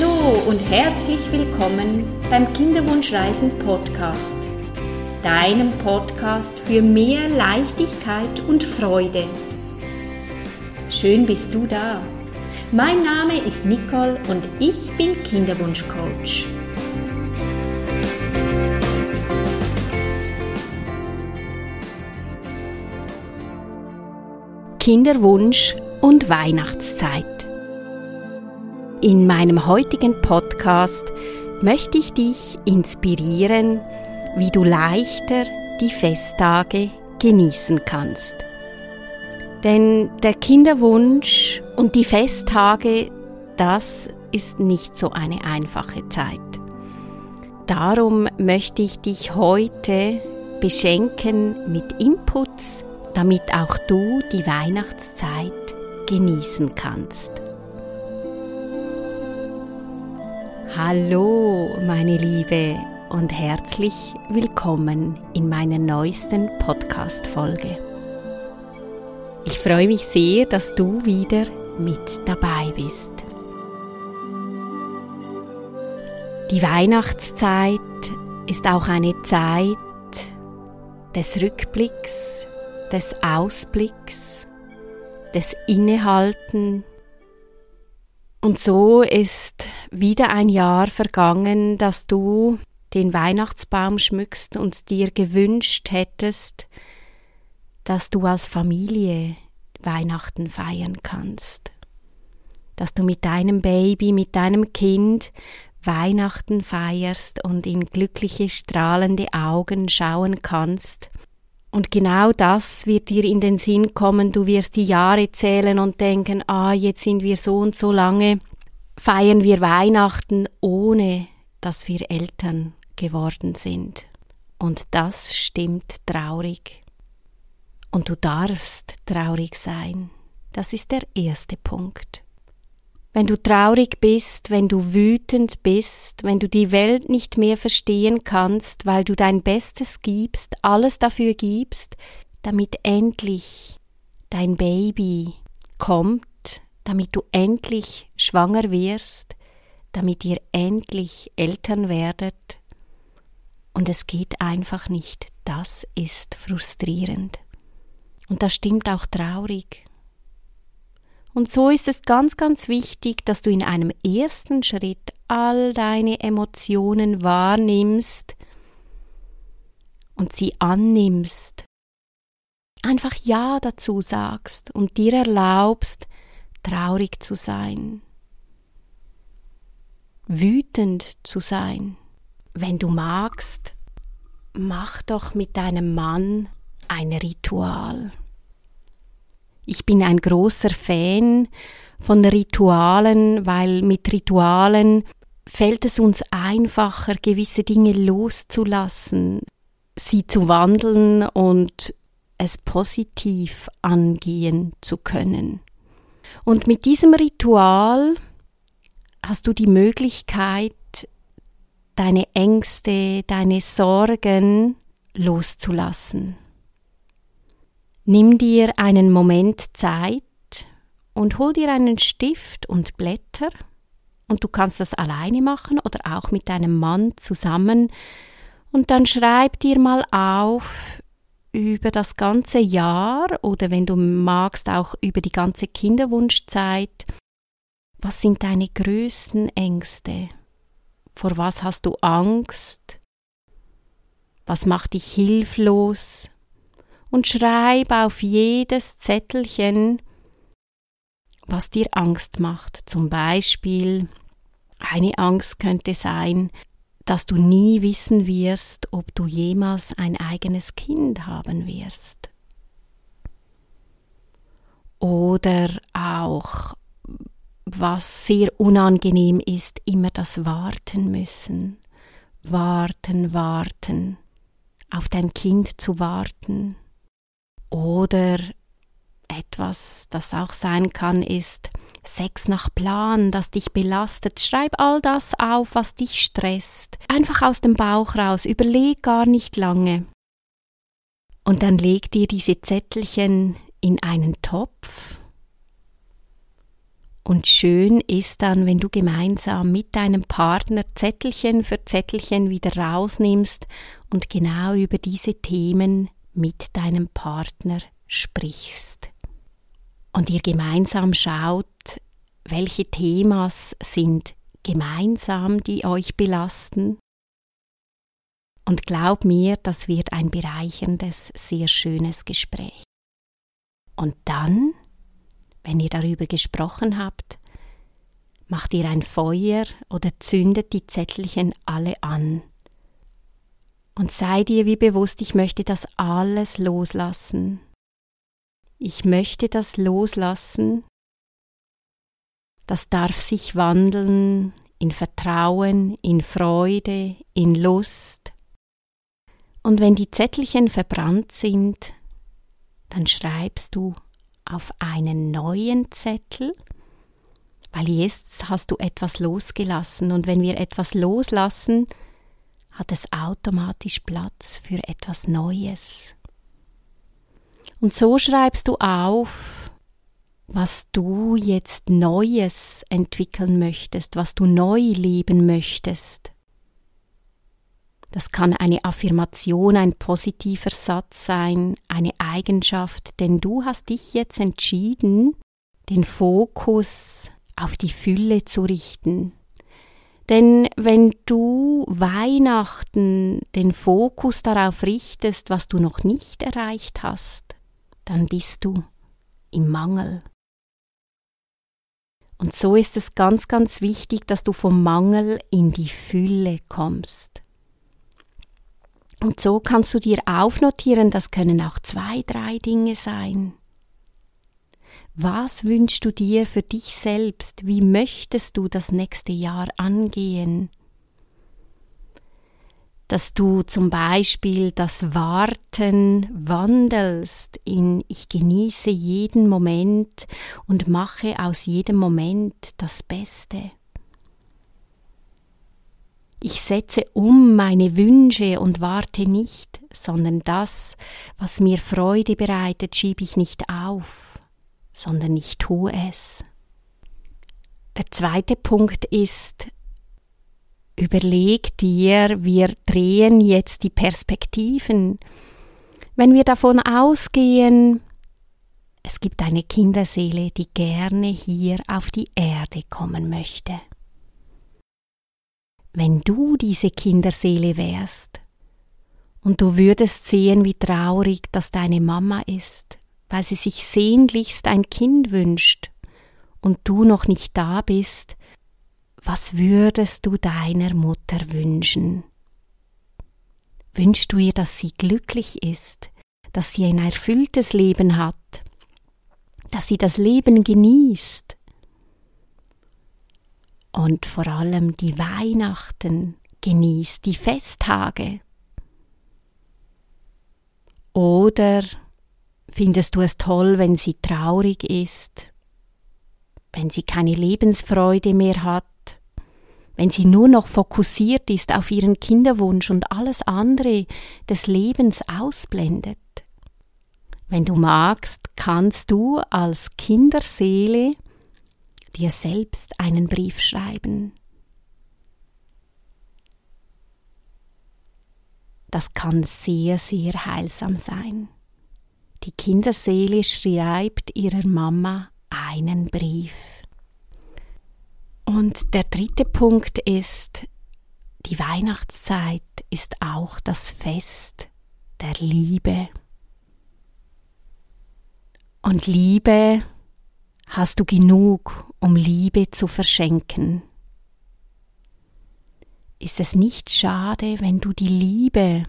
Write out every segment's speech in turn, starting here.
Hallo und herzlich willkommen beim Kinderwunschreisen Podcast, deinem Podcast für mehr Leichtigkeit und Freude. Schön bist du da. Mein Name ist Nicole und ich bin Kinderwunschcoach. Kinderwunsch und Weihnachtszeit. In meinem heutigen Podcast möchte ich dich inspirieren, wie du leichter die Festtage genießen kannst. Denn der Kinderwunsch und die Festtage, das ist nicht so eine einfache Zeit. Darum möchte ich dich heute beschenken mit Inputs, damit auch du die Weihnachtszeit genießen kannst. Hallo, meine Liebe, und herzlich willkommen in meiner neuesten Podcast-Folge. Ich freue mich sehr, dass du wieder mit dabei bist. Die Weihnachtszeit ist auch eine Zeit des Rückblicks, des Ausblicks, des Innehalten. Und so ist wieder ein Jahr vergangen, dass du den Weihnachtsbaum schmückst und dir gewünscht hättest, dass du als Familie Weihnachten feiern kannst. Dass du mit deinem Baby, mit deinem Kind Weihnachten feierst und in glückliche, strahlende Augen schauen kannst und genau das wird dir in den Sinn kommen, du wirst die Jahre zählen und denken, ah, jetzt sind wir so und so lange, feiern wir Weihnachten, ohne dass wir Eltern geworden sind. Und das stimmt traurig. Und du darfst traurig sein. Das ist der erste Punkt. Wenn du traurig bist, wenn du wütend bist, wenn du die Welt nicht mehr verstehen kannst, weil du dein Bestes gibst, alles dafür gibst, damit endlich dein Baby kommt, damit du endlich schwanger wirst, damit ihr endlich Eltern werdet, und es geht einfach nicht, das ist frustrierend. Und das stimmt auch traurig. Und so ist es ganz, ganz wichtig, dass du in einem ersten Schritt all deine Emotionen wahrnimmst und sie annimmst. Einfach Ja dazu sagst und dir erlaubst, traurig zu sein, wütend zu sein. Wenn du magst, mach doch mit deinem Mann ein Ritual. Ich bin ein großer Fan von Ritualen, weil mit Ritualen fällt es uns einfacher, gewisse Dinge loszulassen, sie zu wandeln und es positiv angehen zu können. Und mit diesem Ritual hast du die Möglichkeit, deine Ängste, deine Sorgen loszulassen. Nimm dir einen Moment Zeit und hol dir einen Stift und Blätter und du kannst das alleine machen oder auch mit deinem Mann zusammen und dann schreib dir mal auf über das ganze Jahr oder wenn du magst auch über die ganze Kinderwunschzeit, was sind deine größten Ängste? Vor was hast du Angst? Was macht dich hilflos? Und schreib auf jedes Zettelchen, was dir Angst macht. Zum Beispiel, eine Angst könnte sein, dass du nie wissen wirst, ob du jemals ein eigenes Kind haben wirst. Oder auch, was sehr unangenehm ist, immer das Warten müssen. Warten, warten, auf dein Kind zu warten oder etwas, das auch sein kann, ist Sex nach Plan, das dich belastet. Schreib all das auf, was dich stresst. Einfach aus dem Bauch raus, überleg gar nicht lange. Und dann leg dir diese Zettelchen in einen Topf Und schön ist dann, wenn du gemeinsam mit deinem Partner Zettelchen für Zettelchen wieder rausnimmst und genau über diese Themen mit deinem Partner sprichst. Und ihr gemeinsam schaut, welche Themas sind gemeinsam, die euch belasten. Und glaub mir, das wird ein bereicherndes, sehr schönes Gespräch. Und dann wenn ihr darüber gesprochen habt, macht ihr ein Feuer oder zündet die Zettelchen alle an. Und seid ihr wie bewusst, ich möchte das alles loslassen. Ich möchte das loslassen. Das darf sich wandeln in Vertrauen, in Freude, in Lust. Und wenn die Zettelchen verbrannt sind, dann schreibst du auf einen neuen Zettel, weil jetzt hast du etwas losgelassen und wenn wir etwas loslassen, hat es automatisch Platz für etwas Neues. Und so schreibst du auf, was du jetzt Neues entwickeln möchtest, was du neu leben möchtest. Das kann eine Affirmation, ein positiver Satz sein, eine Eigenschaft, denn du hast dich jetzt entschieden, den Fokus auf die Fülle zu richten. Denn wenn du Weihnachten den Fokus darauf richtest, was du noch nicht erreicht hast, dann bist du im Mangel. Und so ist es ganz, ganz wichtig, dass du vom Mangel in die Fülle kommst. Und so kannst du dir aufnotieren, das können auch zwei, drei Dinge sein. Was wünschst du dir für dich selbst? Wie möchtest du das nächste Jahr angehen? Dass du zum Beispiel das Warten wandelst in Ich genieße jeden Moment und mache aus jedem Moment das Beste. Ich setze um meine Wünsche und warte nicht, sondern das, was mir Freude bereitet, schiebe ich nicht auf, sondern ich tue es. Der zweite Punkt ist, überleg dir, wir drehen jetzt die Perspektiven. Wenn wir davon ausgehen, es gibt eine Kinderseele, die gerne hier auf die Erde kommen möchte wenn du diese Kinderseele wärst und du würdest sehen, wie traurig das deine Mama ist, weil sie sich sehnlichst ein Kind wünscht und du noch nicht da bist, was würdest du deiner Mutter wünschen? Wünschst du ihr, dass sie glücklich ist, dass sie ein erfülltes Leben hat, dass sie das Leben genießt, und vor allem die Weihnachten genießt, die Festtage? Oder findest du es toll, wenn sie traurig ist, wenn sie keine Lebensfreude mehr hat, wenn sie nur noch fokussiert ist auf ihren Kinderwunsch und alles andere des Lebens ausblendet? Wenn du magst, kannst du als Kinderseele dir selbst einen Brief schreiben. Das kann sehr, sehr heilsam sein. Die Kinderseele schreibt ihrer Mama einen Brief. Und der dritte Punkt ist, die Weihnachtszeit ist auch das Fest der Liebe. Und Liebe hast du genug, um Liebe zu verschenken? Ist es nicht schade, wenn du die Liebe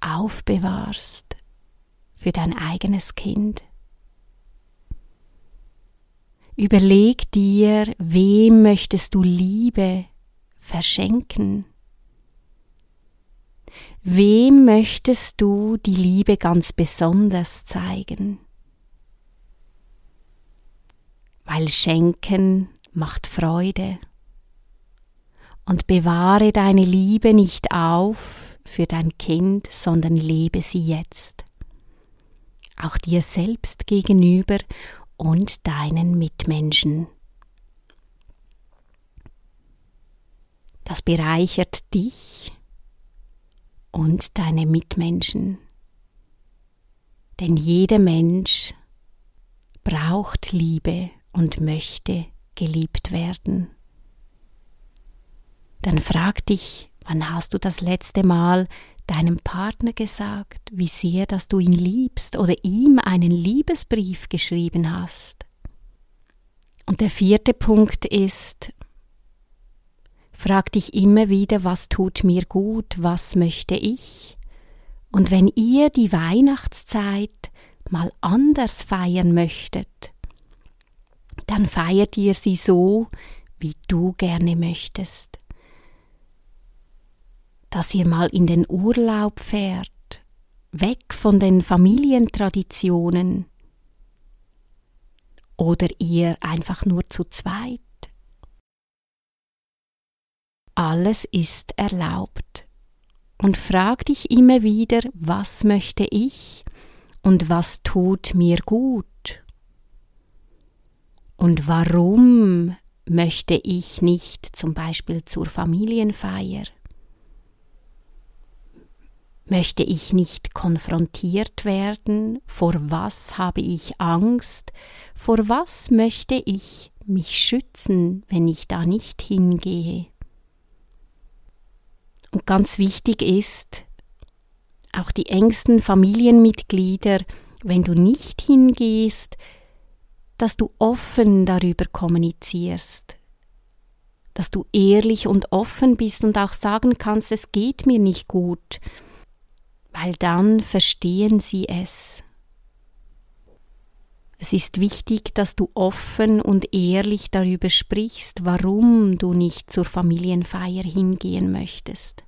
aufbewahrst für dein eigenes Kind? Überleg dir, wem möchtest du Liebe verschenken? Wem möchtest du die Liebe ganz besonders zeigen? weil Schenken macht Freude. Und bewahre deine Liebe nicht auf für dein Kind, sondern lebe sie jetzt auch dir selbst gegenüber und deinen Mitmenschen. Das bereichert dich und deine Mitmenschen. Denn jeder Mensch braucht Liebe und möchte geliebt werden. Dann frag dich, wann hast du das letzte Mal deinem Partner gesagt, wie sehr, dass du ihn liebst oder ihm einen Liebesbrief geschrieben hast. Und der vierte Punkt ist, frag dich immer wieder, was tut mir gut, was möchte ich? Und wenn ihr die Weihnachtszeit mal anders feiern möchtet, dann feiert ihr sie so, wie du gerne möchtest dass ihr mal in den Urlaub fährt, weg von den Familientraditionen oder ihr einfach nur zu zweit. Alles ist erlaubt. Und frag dich immer wieder, was möchte ich und was tut mir gut? Und warum möchte ich nicht zum Beispiel zur Familienfeier? Möchte ich nicht konfrontiert werden? Vor was habe ich Angst? Vor was möchte ich mich schützen, wenn ich da nicht hingehe? Und ganz wichtig ist, auch die engsten Familienmitglieder, wenn du nicht hingehst, dass du offen darüber kommunizierst, dass du ehrlich und offen bist und auch sagen kannst, es geht mir nicht gut, weil dann verstehen sie es. Es ist wichtig, dass du offen und ehrlich darüber sprichst, warum du nicht zur Familienfeier hingehen möchtest.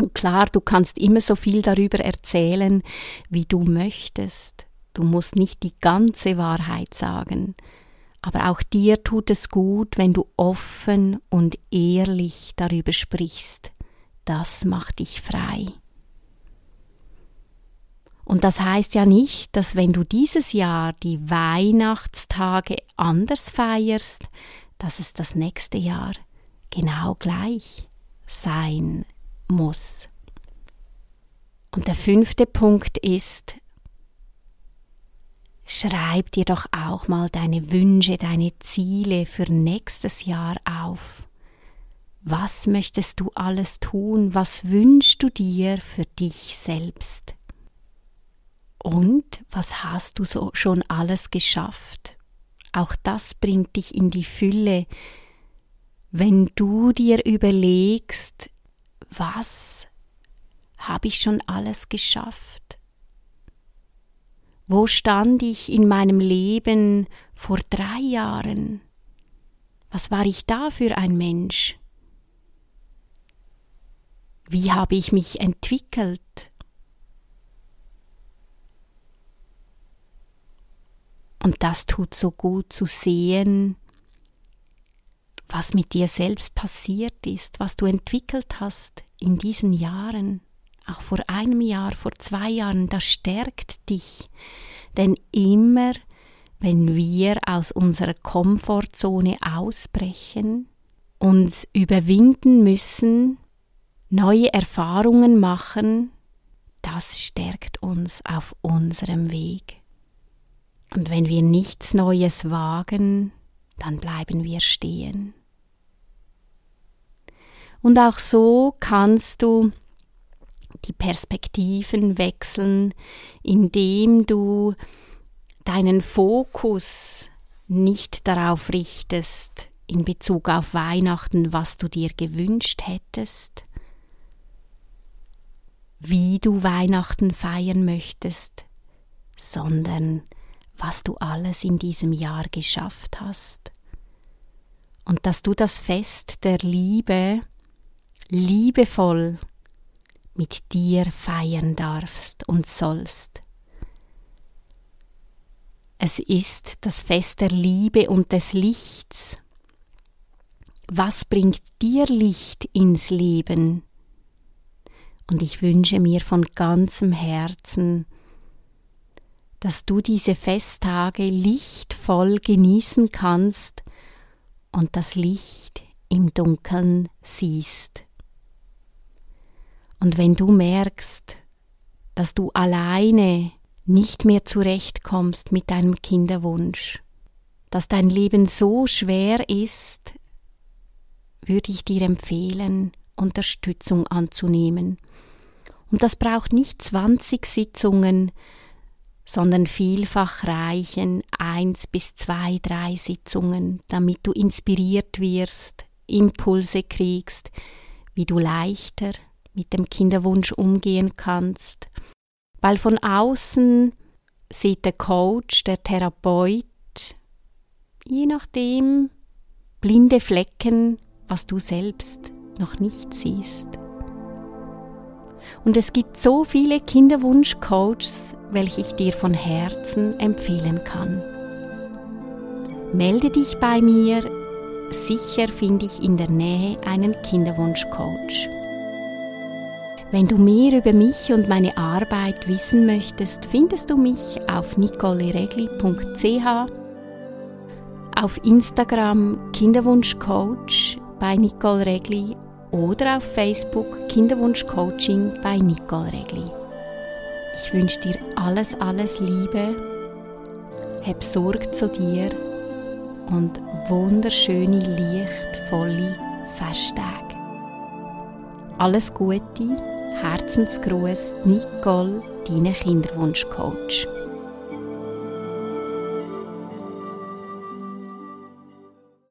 Und klar, du kannst immer so viel darüber erzählen, wie du möchtest. Du musst nicht die ganze Wahrheit sagen, aber auch dir tut es gut, wenn du offen und ehrlich darüber sprichst. Das macht dich frei. Und das heißt ja nicht, dass wenn du dieses Jahr die Weihnachtstage anders feierst, dass es das nächste Jahr genau gleich sein muss. Und der fünfte Punkt ist, schreib dir doch auch mal deine Wünsche, deine Ziele für nächstes Jahr auf. Was möchtest du alles tun? Was wünschst du dir für dich selbst? Und was hast du so schon alles geschafft? Auch das bringt dich in die Fülle, wenn du dir überlegst, was habe ich schon alles geschafft? Wo stand ich in meinem Leben vor drei Jahren? Was war ich da für ein Mensch? Wie habe ich mich entwickelt? Und das tut so gut zu sehen, was mit dir selbst passiert ist, was du entwickelt hast in diesen Jahren, auch vor einem Jahr, vor zwei Jahren, das stärkt dich. Denn immer, wenn wir aus unserer Komfortzone ausbrechen, uns überwinden müssen, neue Erfahrungen machen, das stärkt uns auf unserem Weg. Und wenn wir nichts Neues wagen, dann bleiben wir stehen. Und auch so kannst du die Perspektiven wechseln, indem du deinen Fokus nicht darauf richtest in Bezug auf Weihnachten, was du dir gewünscht hättest, wie du Weihnachten feiern möchtest, sondern was du alles in diesem Jahr geschafft hast. Und dass du das Fest der Liebe liebevoll mit dir feiern darfst und sollst. Es ist das Fest der Liebe und des Lichts. Was bringt dir Licht ins Leben? Und ich wünsche mir von ganzem Herzen, dass du diese Festtage lichtvoll genießen kannst und das Licht im Dunkeln siehst. Und wenn du merkst, dass du alleine nicht mehr zurechtkommst mit deinem Kinderwunsch, dass dein Leben so schwer ist, würde ich dir empfehlen, Unterstützung anzunehmen. Und das braucht nicht 20 Sitzungen, sondern vielfach reichen eins bis zwei, drei Sitzungen, damit du inspiriert wirst, Impulse kriegst, wie du leichter mit dem Kinderwunsch umgehen kannst. Weil von außen sieht der Coach, der Therapeut, je nachdem, blinde Flecken, was du selbst noch nicht siehst. Und es gibt so viele Kinderwunsch-Coaches, welche ich dir von Herzen empfehlen kann. Melde dich bei mir, sicher finde ich in der Nähe einen Kinderwunsch-Coach. Wenn du mehr über mich und meine Arbeit wissen möchtest, findest du mich auf nicoleregli.ch, auf Instagram Kinderwunsch-Coach bei Nicole Regli oder auf Facebook Kinderwunsch Coaching bei Nicole Regli. Ich wünsche dir alles, alles Liebe, hab Sorge zu dir und wunderschöne, lichtvolle Festtage. Alles Gute, Herzensgruß, Nicole, deine Kinderwunsch-Coach.